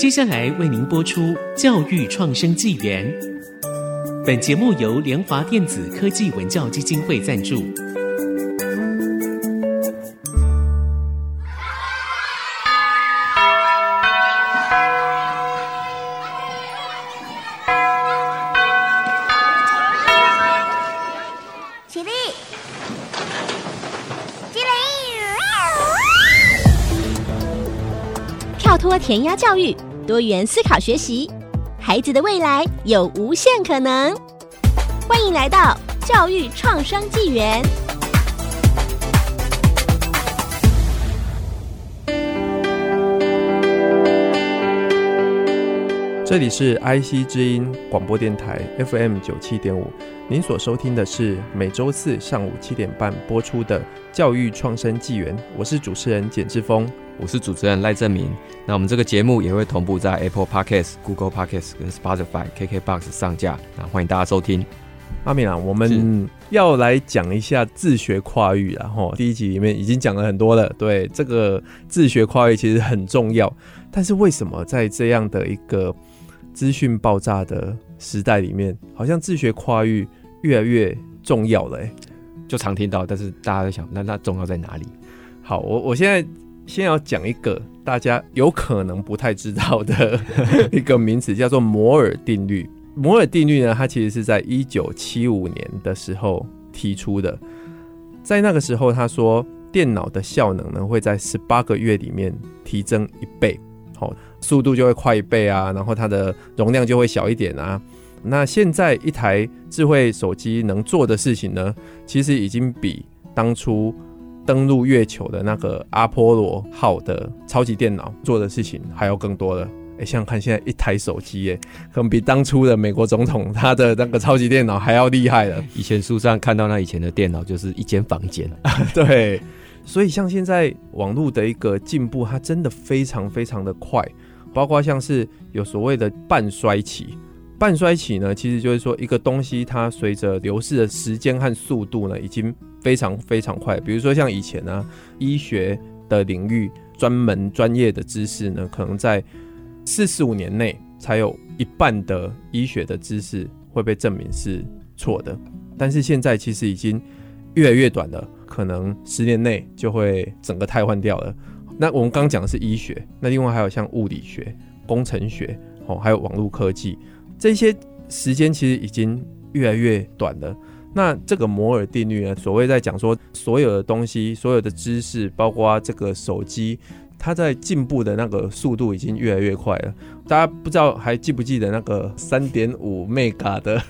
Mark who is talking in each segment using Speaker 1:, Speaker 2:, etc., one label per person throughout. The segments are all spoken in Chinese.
Speaker 1: 接下来为您播出《教育创生纪元》。本节目由联华电子科技文教基金会赞助。
Speaker 2: 填鸭教育，多元思考学习，孩子的未来有无限可能。欢迎来到教育创生纪元。
Speaker 3: 这里是 IC 之音广播电台 FM 九七点五，您所收听的是每周四上午七点半播出的教育创生纪元。我是主持人简志峰。
Speaker 4: 我是主持人赖正明，那我们这个节目也会同步在 Apple Podcast、Google Podcast 跟 Spotify、KKBox 上架，那欢迎大家收听。
Speaker 3: 阿明啊，我们要来讲一下自学跨域，然后第一集里面已经讲了很多了。对，这个自学跨域其实很重要，但是为什么在这样的一个资讯爆炸的时代里面，好像自学跨域越来越重要了？哎，
Speaker 4: 就常听到，但是大家在想，那那重要在哪里？
Speaker 3: 好，我我现在。先要讲一个大家有可能不太知道的 一个名词，叫做摩尔定律。摩尔定律呢，它其实是在一九七五年的时候提出的。在那个时候，他说电脑的效能呢会在十八个月里面提升一倍，好，速度就会快一倍啊，然后它的容量就会小一点啊。那现在一台智慧手机能做的事情呢，其实已经比当初。登陆月球的那个阿波罗号的超级电脑做的事情还要更多了。哎，想想看，现在一台手机，哎，可能比当初的美国总统他的那个超级电脑还要厉害了。
Speaker 4: 以前书上看到那以前的电脑就是一间房间。
Speaker 3: 对，所以像现在网络的一个进步，它真的非常非常的快，包括像是有所谓的半衰期。半衰期呢，其实就是说一个东西它随着流逝的时间和速度呢，已经非常非常快。比如说像以前呢、医学的领域专门专业的知识呢，可能在四十五年内才有一半的医学的知识会被证明是错的。但是现在其实已经越来越短了，可能十年内就会整个汰换掉了。那我们刚刚讲的是医学，那另外还有像物理学、工程学哦，还有网络科技。这些时间其实已经越来越短了。那这个摩尔定律呢，所谓在讲说，所有的东西、所有的知识，包括这个手机。它在进步的那个速度已经越来越快了。大家不知道还记不记得那个三点五 mega 的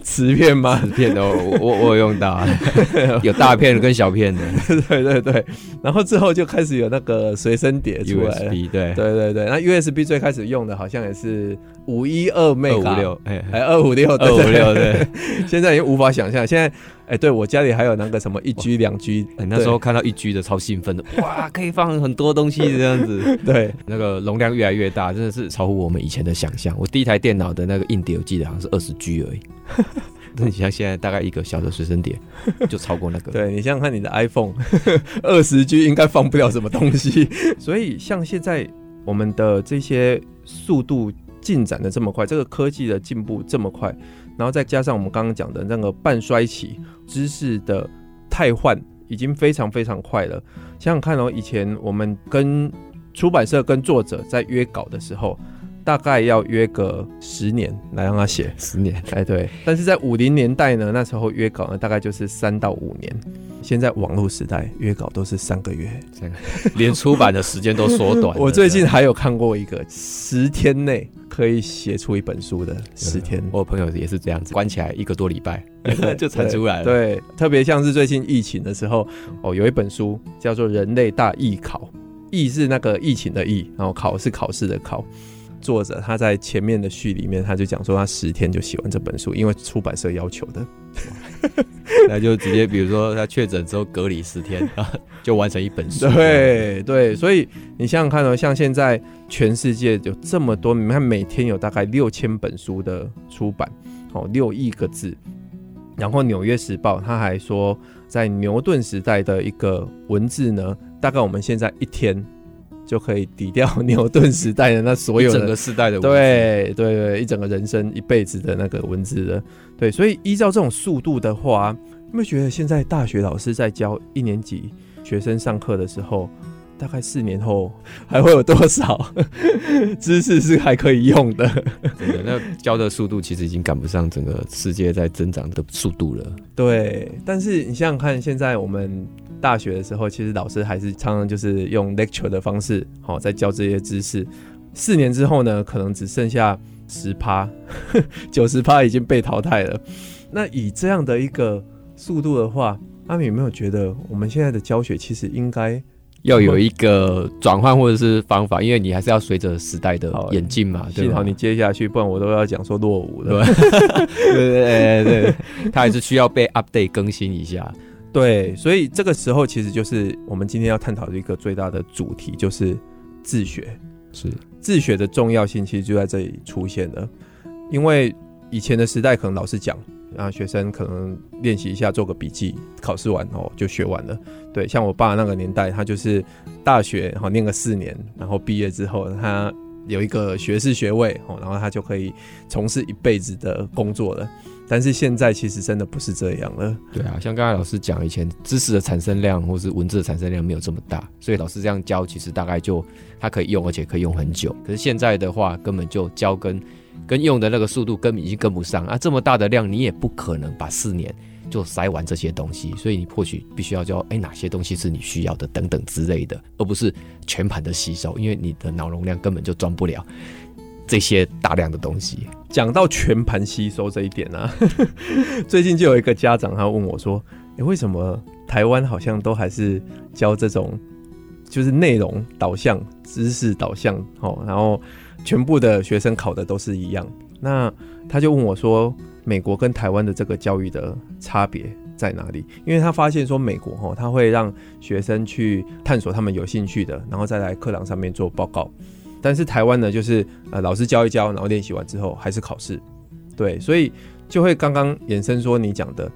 Speaker 3: 磁片吗？
Speaker 4: 磁片哦，我我用到，有大片的跟小片的。
Speaker 3: 对对对。然后之后就开始有那个随身碟出来了。
Speaker 4: USB 对
Speaker 3: 对对对。那 USB 最开始用的好像也是五一二 mega。二五六，哎，二五六，
Speaker 4: 二五六，对。
Speaker 3: 现在已经无法想象，现在。哎、欸，对我家里还有那个什么一 G 两 G，
Speaker 4: 那时候看到一 G 的超兴奋的，哇，可以放很多东西这样子。
Speaker 3: 对，
Speaker 4: 那个容量越来越大，真的是超乎我们以前的想象。我第一台电脑的那个硬碟，我记得好像是二十 G 而已。那你像现在大概一个小的随身碟就超过那个。
Speaker 3: 对，你想想看，你的 iPhone 二十 G 应该放不了什么东西。所以像现在我们的这些速度进展的这么快，这个科技的进步这么快。然后再加上我们刚刚讲的那个半衰期，知识的汰换已经非常非常快了。想想看哦，以前我们跟出版社跟作者在约稿的时候，大概要约个十年来让他写
Speaker 4: 十年，
Speaker 3: 哎对。但是在五零年代呢，那时候约稿呢大概就是三到五年。现在网络时代，约稿都是三个月，
Speaker 4: 连出版的时间都缩短。
Speaker 3: 我最近还有看过一个十天内。可以写出一本书的十天，
Speaker 4: 我朋友也是这样子，关起来一个多礼拜 就产出来了。
Speaker 3: 对，对，特别像是最近疫情的时候，哦，有一本书叫做《人类大艺考》，疫是那个疫情的疫，然后考是考试的考。作者他在前面的序里面，他就讲说他十天就写完这本书，因为出版社要求的。
Speaker 4: 那就直接比如说他确诊之后隔离十天啊，就完成一本书。
Speaker 3: 对对，所以你想想看哦，像现在全世界有这么多，你看每天有大概六千本书的出版，哦，六亿个字。然后《纽约时报》他还说，在牛顿时代的一个文字呢，大概我们现在一天。就可以抵掉牛顿时代的那所有的
Speaker 4: 整个时代的文字
Speaker 3: 对对对，一整个人生一辈子的那个文字的。对，所以依照这种速度的话，有没有觉得现在大学老师在教一年级学生上课的时候，大概四年后还会有多少 知识是还可以用的？
Speaker 4: 真的，那教的速度其实已经赶不上整个世界在增长的速度了。
Speaker 3: 对，但是你想想看，现在我们大学的时候，其实老师还是常常就是用 lecture 的方式，好在教这些知识。四年之后呢，可能只剩下。十趴，九十趴已经被淘汰了。那以这样的一个速度的话，阿米有没有觉得我们现在的教学其实应该
Speaker 4: 要有一个转换或者是方法？因为你还是要随着时代的演进嘛。对，
Speaker 3: 幸好你接下去，不然我都要讲说落伍了。
Speaker 4: 对对对对，它还是需要被 update 更新一下。
Speaker 3: 对，所以这个时候其实就是我们今天要探讨的一个最大的主题，就是自学。
Speaker 4: 是
Speaker 3: 自学的重要性，其实就在这里出现了。因为以前的时代，可能老师讲，啊，学生可能练习一下，做个笔记，考试完哦就学完了。对，像我爸那个年代，他就是大学然后念个四年，然后毕业之后，他有一个学士学位哦，然后他就可以从事一辈子的工作了。但是现在其实真的不是这样了。
Speaker 4: 对啊，像刚才老师讲，以前知识的产生量或是文字的产生量没有这么大，所以老师这样教，其实大概就他可以用，而且可以用很久。可是现在的话，根本就教跟跟用的那个速度根本已经跟不上啊！这么大的量，你也不可能把四年就塞完这些东西，所以你或许必须要教，哎，哪些东西是你需要的等等之类的，而不是全盘的吸收，因为你的脑容量根本就装不了。这些大量的东西，
Speaker 3: 讲到全盘吸收这一点呢、啊，最近就有一个家长他问我说：“诶，为什么台湾好像都还是教这种就是内容导向、知识导向？哦，然后全部的学生考的都是一样？那他就问我说，美国跟台湾的这个教育的差别在哪里？因为他发现说，美国哈，他会让学生去探索他们有兴趣的，然后再来课堂上面做报告。”但是台湾呢，就是呃老师教一教，然后练习完之后还是考试，对，所以就会刚刚衍生说你讲的，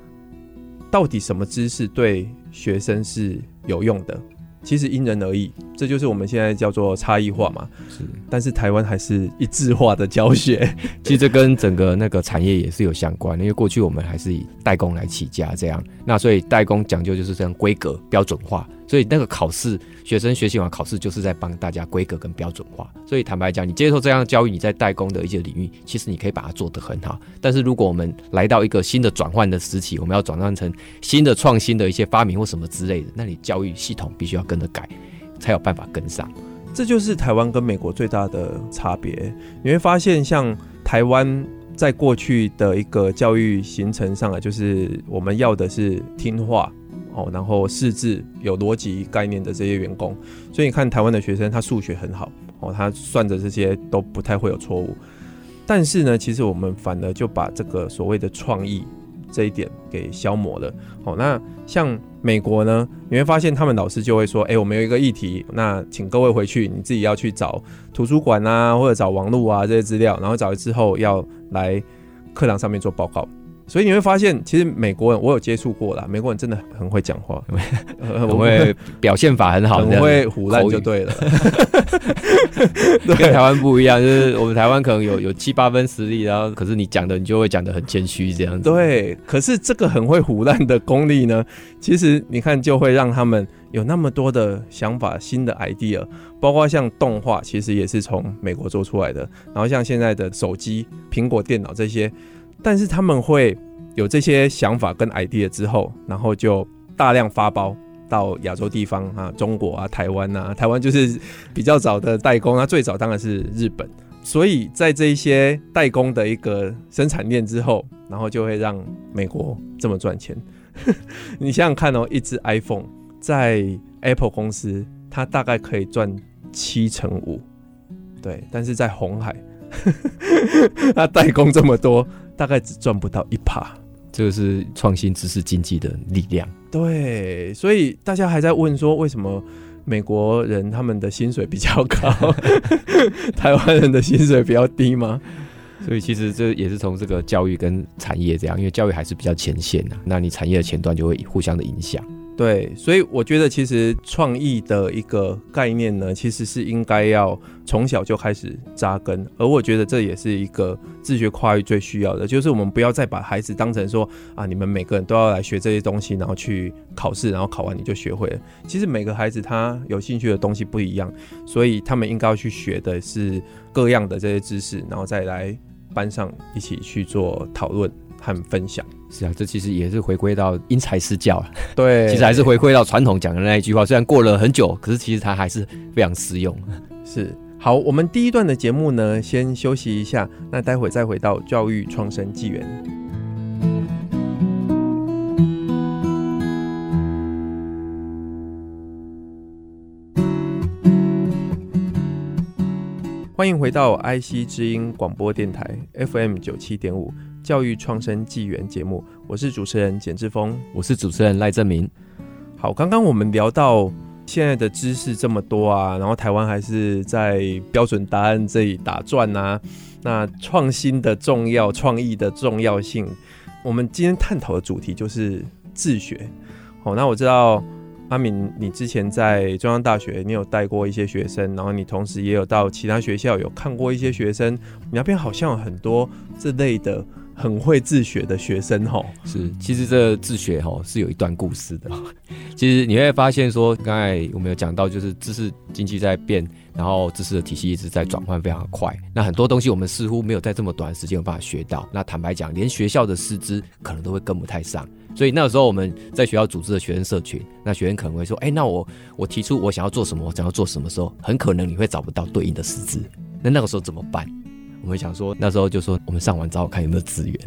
Speaker 3: 到底什么知识对学生是有用的？其实因人而异，这就是我们现在叫做差异化嘛。是，但是台湾还是一致化的教学，
Speaker 4: 其实这跟整个那个产业也是有相关的，因为过去我们还是以代工来起家这样，那所以代工讲究就是这样规格标准化。所以那个考试，学生学习完考试就是在帮大家规格跟标准化。所以坦白讲，你接受这样的教育，你在代工的一些领域，其实你可以把它做得很好。但是如果我们来到一个新的转换的时期，我们要转换成新的创新的一些发明或什么之类的，那你教育系统必须要跟着改，才有办法跟上。
Speaker 3: 这就是台湾跟美国最大的差别。你会发现，像台湾在过去的一个教育形成上来，就是我们要的是听话。哦，然后识字有逻辑概念的这些员工，所以你看台湾的学生，他数学很好，哦，他算的这些都不太会有错误。但是呢，其实我们反而就把这个所谓的创意这一点给消磨了。哦，那像美国呢，你会发现他们老师就会说，哎，我们有一个议题，那请各位回去，你自己要去找图书馆啊，或者找网络啊这些资料，然后找了之后要来课堂上面做报告。所以你会发现，其实美国人我有接触过啦，美国人真的很会讲话，
Speaker 4: 很会表现法很好，
Speaker 3: 很会唬烂就对了。
Speaker 4: 跟台湾不一样，就是我们台湾可能有有七八分实力，然后可是你讲的你就会讲的很谦虚这样子。
Speaker 3: 对，可是这个很会唬烂的功力呢，其实你看就会让他们有那么多的想法、新的 idea，包括像动画，其实也是从美国做出来的。然后像现在的手机、苹果电脑这些。但是他们会有这些想法跟 idea 之后，然后就大量发包到亚洲地方啊，中国啊，台湾啊，台湾就是比较早的代工那，最早当然是日本。所以在这一些代工的一个生产链之后，然后就会让美国这么赚钱。你想想看哦，一只 iPhone 在 Apple 公司，它大概可以赚七成五，对，但是在红海，它代工这么多。大概只赚不到一趴，
Speaker 4: 这个是创新知识经济的力量。
Speaker 3: 对，所以大家还在问说，为什么美国人他们的薪水比较高，台湾人的薪水比较低吗？
Speaker 4: 所以其实这也是从这个教育跟产业这样，因为教育还是比较前线的，那你产业的前端就会互相的影响。
Speaker 3: 对，所以我觉得其实创意的一个概念呢，其实是应该要从小就开始扎根，而我觉得这也是一个自学跨域最需要的，就是我们不要再把孩子当成说啊，你们每个人都要来学这些东西，然后去考试，然后考完你就学会了。其实每个孩子他有兴趣的东西不一样，所以他们应该要去学的是各样的这些知识，然后再来班上一起去做讨论。和分享。
Speaker 4: 是啊，这其实也是回归到因材施教了。
Speaker 3: 对，
Speaker 4: 其实还是回归到传统讲的那一句话。虽然过了很久，可是其实它还是非常实用。
Speaker 3: 是，好，我们第一段的节目呢，先休息一下，那待会再回到教育创生纪元。欢迎回到 IC 之音广播电台 FM 九七点五。教育创生纪元节目，我是主持人简志峰，
Speaker 4: 我是主持人赖正明。
Speaker 3: 好，刚刚我们聊到现在的知识这么多啊，然后台湾还是在标准答案这里打转啊。那创新的重要，创意的重要性，我们今天探讨的主题就是自学。好，那我知道阿敏，你之前在中央大学，你有带过一些学生，然后你同时也有到其他学校有看过一些学生，你那边好像有很多这类的。很会自学的学生吼，
Speaker 4: 是，其实这自学吼是有一段故事的。其实你会发现说，刚才我们有讲到，就是知识经济在变，然后知识的体系一直在转换，非常的快。那很多东西我们似乎没有在这么短的时间有办法学到。那坦白讲，连学校的师资可能都会跟不太上。所以那个时候我们在学校组织的学生社群，那学生可能会说，哎，那我我提出我想要做什么，我想要做什么时候，很可能你会找不到对应的师资。那那个时候怎么办？我们想说，那时候就说我们上网找看有没有资源，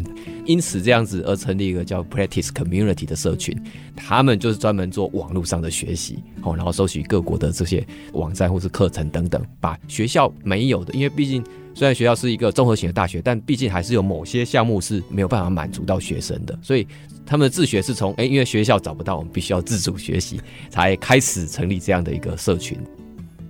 Speaker 4: 因此这样子而成立一个叫 Practice Community 的社群，他们就是专门做网络上的学习，哦，然后收取各国的这些网站或是课程等等，把学校没有的，因为毕竟虽然学校是一个综合型的大学，但毕竟还是有某些项目是没有办法满足到学生的，所以他们的自学是从哎，因为学校找不到，我们必须要自主学习，才开始成立这样的一个社群。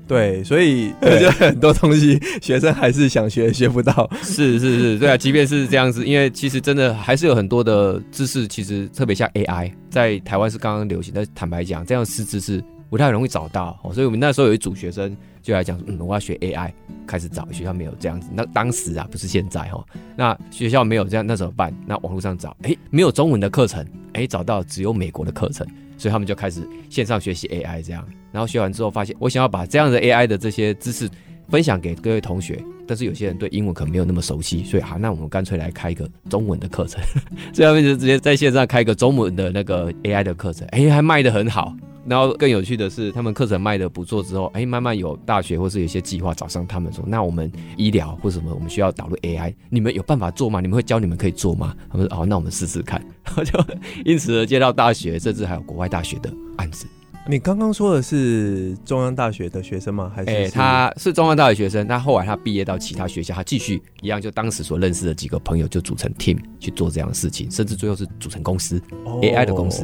Speaker 3: 对，所以就很多东西学生还是想学，学不到。
Speaker 4: 是是是，对啊，即便是这样子，因为其实真的还是有很多的知识，其实特别像 AI，在台湾是刚刚流行，但是坦白讲，这样师资是不太容易找到。所以我们那时候有一组学生就来讲，嗯，我要学 AI，开始找学校没有这样子。那当时啊，不是现在哦，那学校没有这样，那怎么办？那网络上找，哎，没有中文的课程，哎，找到只有美国的课程。所以他们就开始线上学习 AI 这样，然后学完之后发现，我想要把这样的 AI 的这些知识分享给各位同学，但是有些人对英文可能没有那么熟悉，所以好，那我们干脆来开一个中文的课程，所以他们就直接在线上开一个中文的那个 AI 的课程，哎，还卖得很好。然后更有趣的是，他们课程卖得不错之后，哎，慢慢有大学或是有些计划找上他们说，那我们医疗或什么，我们需要导入 AI，你们有办法做吗？你们会教你们可以做吗？他们说，哦，那我们试试看。然 后就因此而接到大学，甚至还有国外大学的案子。
Speaker 3: 你刚刚说的是中央大学的学生吗？还是，是？哎，
Speaker 4: 他是中央大学学生，那后来他毕业到其他学校，他继续一样，就当时所认识的几个朋友就组成 team 去做这样的事情，甚至最后是组成公司、哦、AI 的公司。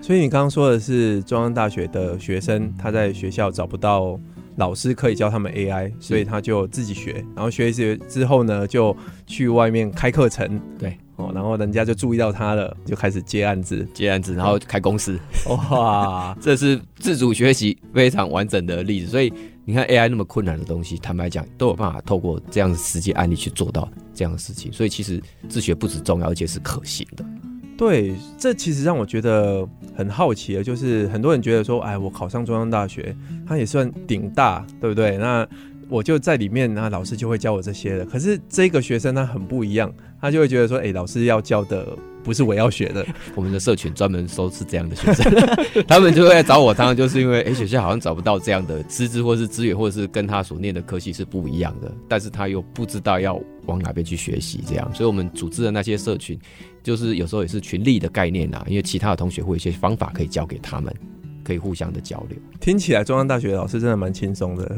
Speaker 3: 所以你刚刚说的是中央大学的学生，他在学校找不到老师可以教他们 AI，所以他就自己学，然后学一学之后呢，就去外面开课程。
Speaker 4: 对。
Speaker 3: 哦，然后人家就注意到他了，就开始接案子，
Speaker 4: 接案子，然后开公司。
Speaker 3: 哇，
Speaker 4: 这是自主学习非常完整的例子。所以你看 AI 那么困难的东西，坦白讲都有办法透过这样的实际案例去做到这样的事情。所以其实自学不止重要，而且是可行的。
Speaker 3: 对，这其实让我觉得很好奇的，就是很多人觉得说，哎，我考上中央大学，它也算顶大，对不对？那我就在里面，那老师就会教我这些的。可是这个学生他很不一样，他就会觉得说，哎、老师要教的不是我要学的。
Speaker 4: 我们的社群专门收是这样的学生，他们就会来找我，当然就是因为，哎、欸，学校好像找不到这样的资质或是资源，或者是跟他所念的科系是不一样的，但是他又不知道要往哪边去学习，这样，所以我们组织的那些社群，就是有时候也是群力的概念啊，因为其他的同学会有一些方法可以教给他们。可以互相的交流。
Speaker 3: 听起来中央大学的老师真的蛮轻松的。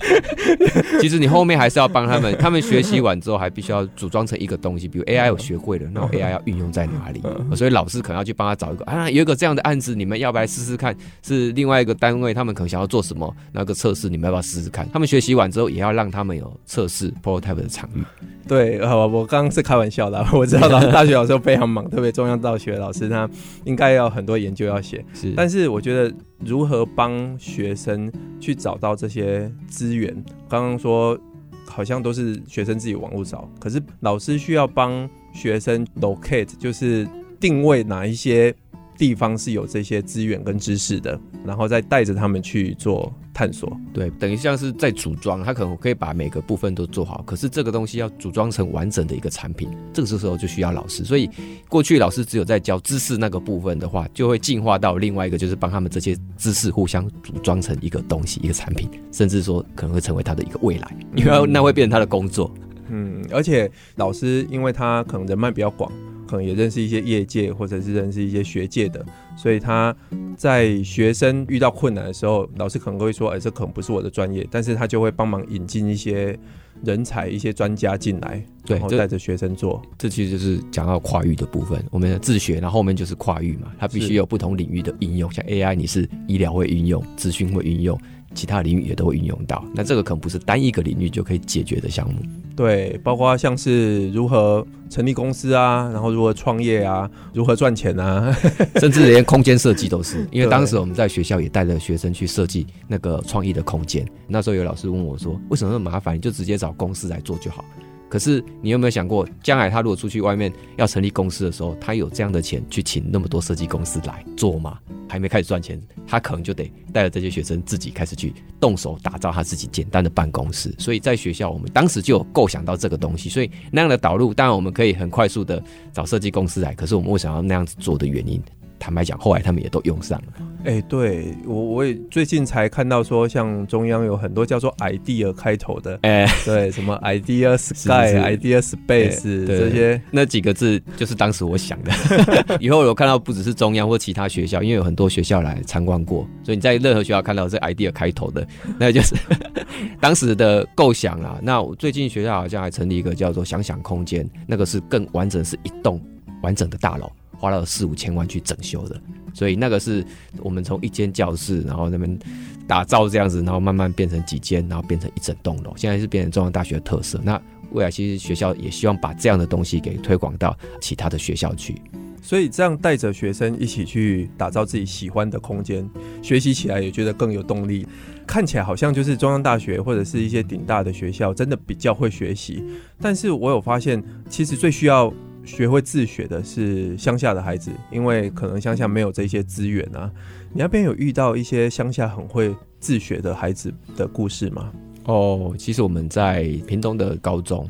Speaker 4: 其实你后面还是要帮他们，他们学习完之后还必须要组装成一个东西，比如 AI 我学会了，那我 AI 要运用在哪里？所以老师可能要去帮他找一个啊，有一个这样的案子，你们要不要试试看？是另外一个单位，他们可能想要做什么那个测试，你们要不要试试看？他们学习完之后，也要让他们有测试 prototype 的场域。
Speaker 3: 对，呃，我刚刚是开玩笑的，我知道老师大学老师非常忙，特别中央大学老师他应该要很多研究要写。
Speaker 4: 是，
Speaker 3: 但是我觉得觉得如何帮学生去找到这些资源，刚刚说好像都是学生自己网络找，可是老师需要帮学生 locate，就是定位哪一些地方是有这些资源跟知识的，然后再带着他们去做探索。
Speaker 4: 对，等于像是在组装，他可能可以把每个部分都做好，可是这个东西要组装成完整的一个产品，这个时候就需要老师。所以过去老师只有在教知识那个部分的话，就会进化到另外一个，就是帮他们这些知识互相组装成一个东西、一个产品，甚至说可能会成为他的一个未来，因为那会变成他的工作。
Speaker 3: 嗯，而且老师因为他可能人脉比较广。可能也认识一些业界，或者是认识一些学界的，所以他在学生遇到困难的时候，老师可能会说：“哎、欸，这可能不是我的专业。”但是他就会帮忙引进一些人才、一些专家进来，对，然后带着学生做
Speaker 4: 这。这其实就是讲到跨域的部分。我们的自学，然后后面就是跨域嘛，它必须有不同领域的应用，像 AI，你是医疗会应用，资讯会应用。其他领域也都会运用到，那这个可能不是单一个领域就可以解决的项目。
Speaker 3: 对，包括像是如何成立公司啊，然后如何创业啊，如何赚钱啊，
Speaker 4: 甚至连空间设计都是。因为当时我们在学校也带着学生去设计那个创意的空间。那时候有老师问我说：“为什么那么麻烦？你就直接找公司来做就好。”可是你有没有想过，将来他如果出去外面要成立公司的时候，他有这样的钱去请那么多设计公司来做吗？还没开始赚钱，他可能就得带着这些学生自己开始去动手打造他自己简单的办公室。所以在学校，我们当时就有构想到这个东西。所以那样的导入，当然我们可以很快速的找设计公司来。可是我们为什么要那样子做的原因？坦白讲，后来他们也都用上了。
Speaker 3: 哎、欸，对我我也最近才看到说，像中央有很多叫做 idea 开头的，哎、欸，对，什么 idea sky、idea space、欸、这些
Speaker 4: 那几个字，就是当时我想的。以后有看到不只是中央或其他学校，因为有很多学校来参观过，所以你在任何学校看到这 idea 开头的，那就是 当时的构想啦。那我最近学校好像还成立一个叫做想想空间，那个是更完整，是一栋完整的大楼。花了四五千万去整修的，所以那个是我们从一间教室，然后那边打造这样子，然后慢慢变成几间，然后变成一整栋楼。现在是变成中央大学的特色。那未来其实学校也希望把这样的东西给推广到其他的学校去。
Speaker 3: 所以这样带着学生一起去打造自己喜欢的空间，学习起来也觉得更有动力。看起来好像就是中央大学或者是一些顶大的学校，真的比较会学习。但是我有发现，其实最需要。学会自学的是乡下的孩子，因为可能乡下没有这些资源啊。你那边有遇到一些乡下很会自学的孩子的故事吗？
Speaker 4: 哦，其实我们在屏东的高中，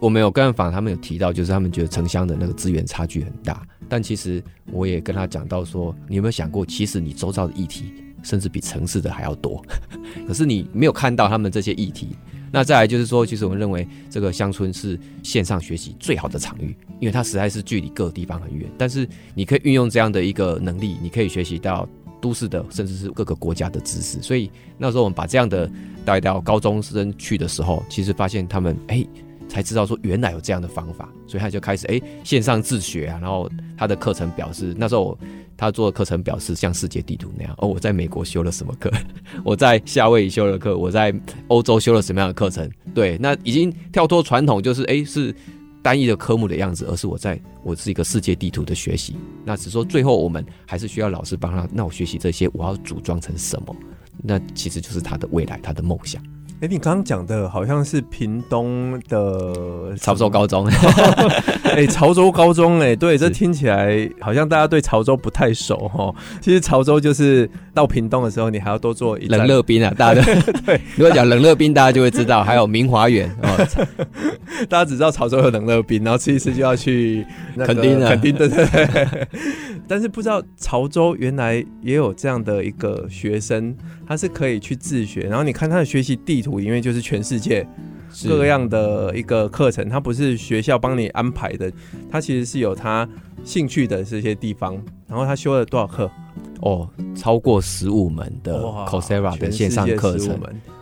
Speaker 4: 我们有跟访，他们有提到，就是他们觉得城乡的那个资源差距很大。但其实我也跟他讲到说，你有没有想过，其实你周遭的议题，甚至比城市的还要多，可是你没有看到他们这些议题。那再来就是说，其实我们认为这个乡村是线上学习最好的场域，因为它实在是距离各个地方很远。但是你可以运用这样的一个能力，你可以学习到都市的甚至是各个国家的知识。所以那时候我们把这样的带到高中生去的时候，其实发现他们哎、才知道说原来有这样的方法，所以他就开始哎、线上自学啊。然后他的课程表示那时候。他做的课程表示像世界地图那样哦，我在美国修了什么课，我在夏威夷修了课，我在欧洲修了什么样的课程？对，那已经跳脱传统，就是哎是单一的科目的样子，而是我在我是一个世界地图的学习。那只说最后我们还是需要老师帮他，那我学习这些我要组装成什么？那其实就是他的未来，他的梦想。
Speaker 3: 哎、欸，你刚刚讲的好像是屏东的
Speaker 4: 潮州高中，
Speaker 3: 哎、欸，潮州高中、欸，哎，对，这听起来好像大家对潮州不太熟哈。其实潮州就是到屏东的时候，你还要多做一
Speaker 4: 冷热冰啊，大家 对。如果讲冷热冰，大家就会知道，还有明华园哦。
Speaker 3: 大家只知道潮州有冷热冰，然后吃一次就要去
Speaker 4: 肯定啊，
Speaker 3: 肯定对对对。但是不知道潮州原来也有这样的一个学生，他是可以去自学，然后你看他的学习地图。因为就是全世界各样的一个课程，它不是学校帮你安排的，它其实是有他兴趣的这些地方。然后他修了多少课？
Speaker 4: 哦，超过十五门的 Coursera 的线上课程，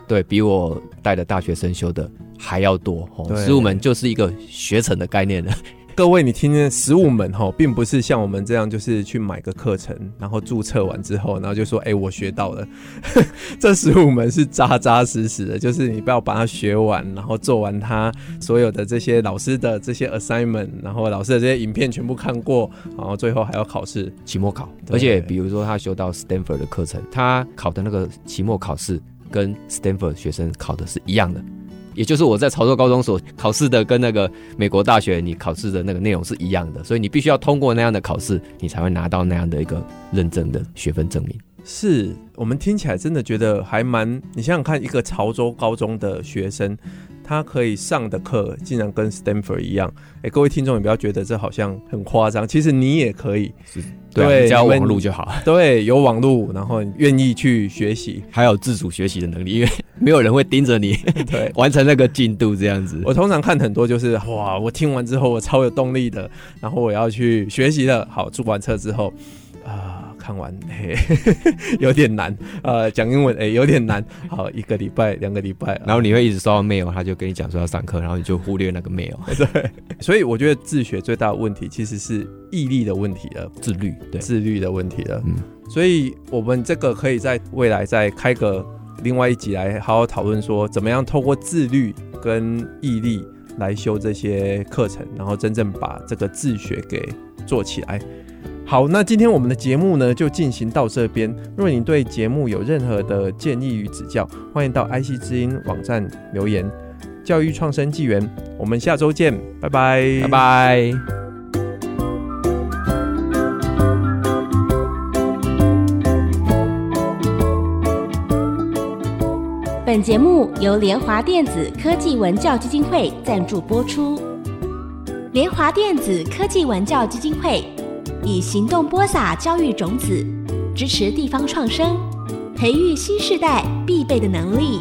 Speaker 4: 对，比我带的大学生修的还要多哦。十五门就是一个学程的概念了。
Speaker 3: 各位，你听听十五门哈，并不是像我们这样，就是去买个课程，然后注册完之后，然后就说，哎、欸，我学到了。这十五门是扎扎实实的，就是你不要把它学完，然后做完它所有的这些老师的这些 assignment，然后老师的这些影片全部看过，然后最后还要考试，
Speaker 4: 期末考。而且比如说他修到 Stanford 的课程，他考的那个期末考试跟 Stanford 学生考的是一样的。也就是我在潮州高中所考试的，跟那个美国大学你考试的那个内容是一样的，所以你必须要通过那样的考试，你才会拿到那样的一个认证的学分证明。
Speaker 3: 是我们听起来真的觉得还蛮……你想想看，一个潮州高中的学生。他可以上的课竟然跟 Stanford 一样，哎、欸，各位听众也不要觉得这好像很夸张，其实你也可以，
Speaker 4: 是对，只要网路就好，
Speaker 3: 对，有网路，然后愿意去学习，
Speaker 4: 还有自主学习的能力，因为 没有人会盯着你，对，完成那个进度这样子。
Speaker 3: 我通常看很多就是哇，我听完之后我超有动力的，然后我要去学习了。好，注完车之后啊。看完 嘿，有点难，呃，讲英文哎、欸，有点难。好，一个礼拜、两个礼拜，
Speaker 4: 然后你会一直收到 mail，他就跟你讲说要上课，然后你就忽略那个 mail。
Speaker 3: 对，所以我觉得自学最大的问题其实是毅力的问题了，
Speaker 4: 自律，对，
Speaker 3: 自律的问题了。嗯，所以我们这个可以在未来再开个另外一集来好好讨论，说怎么样透过自律跟毅力来修这些课程，然后真正把这个自学给做起来。好，那今天我们的节目呢就进行到这边。若你对节目有任何的建议与指教，欢迎到 IC 之音网站留言。教育创生纪元，我们下周见，拜拜，
Speaker 4: 拜拜。
Speaker 2: 本节目由联华电子科技文教基金会赞助播出。联华电子科技文教基金会。以行动播撒教育种子，支持地方创生，培育新时代必备的能力。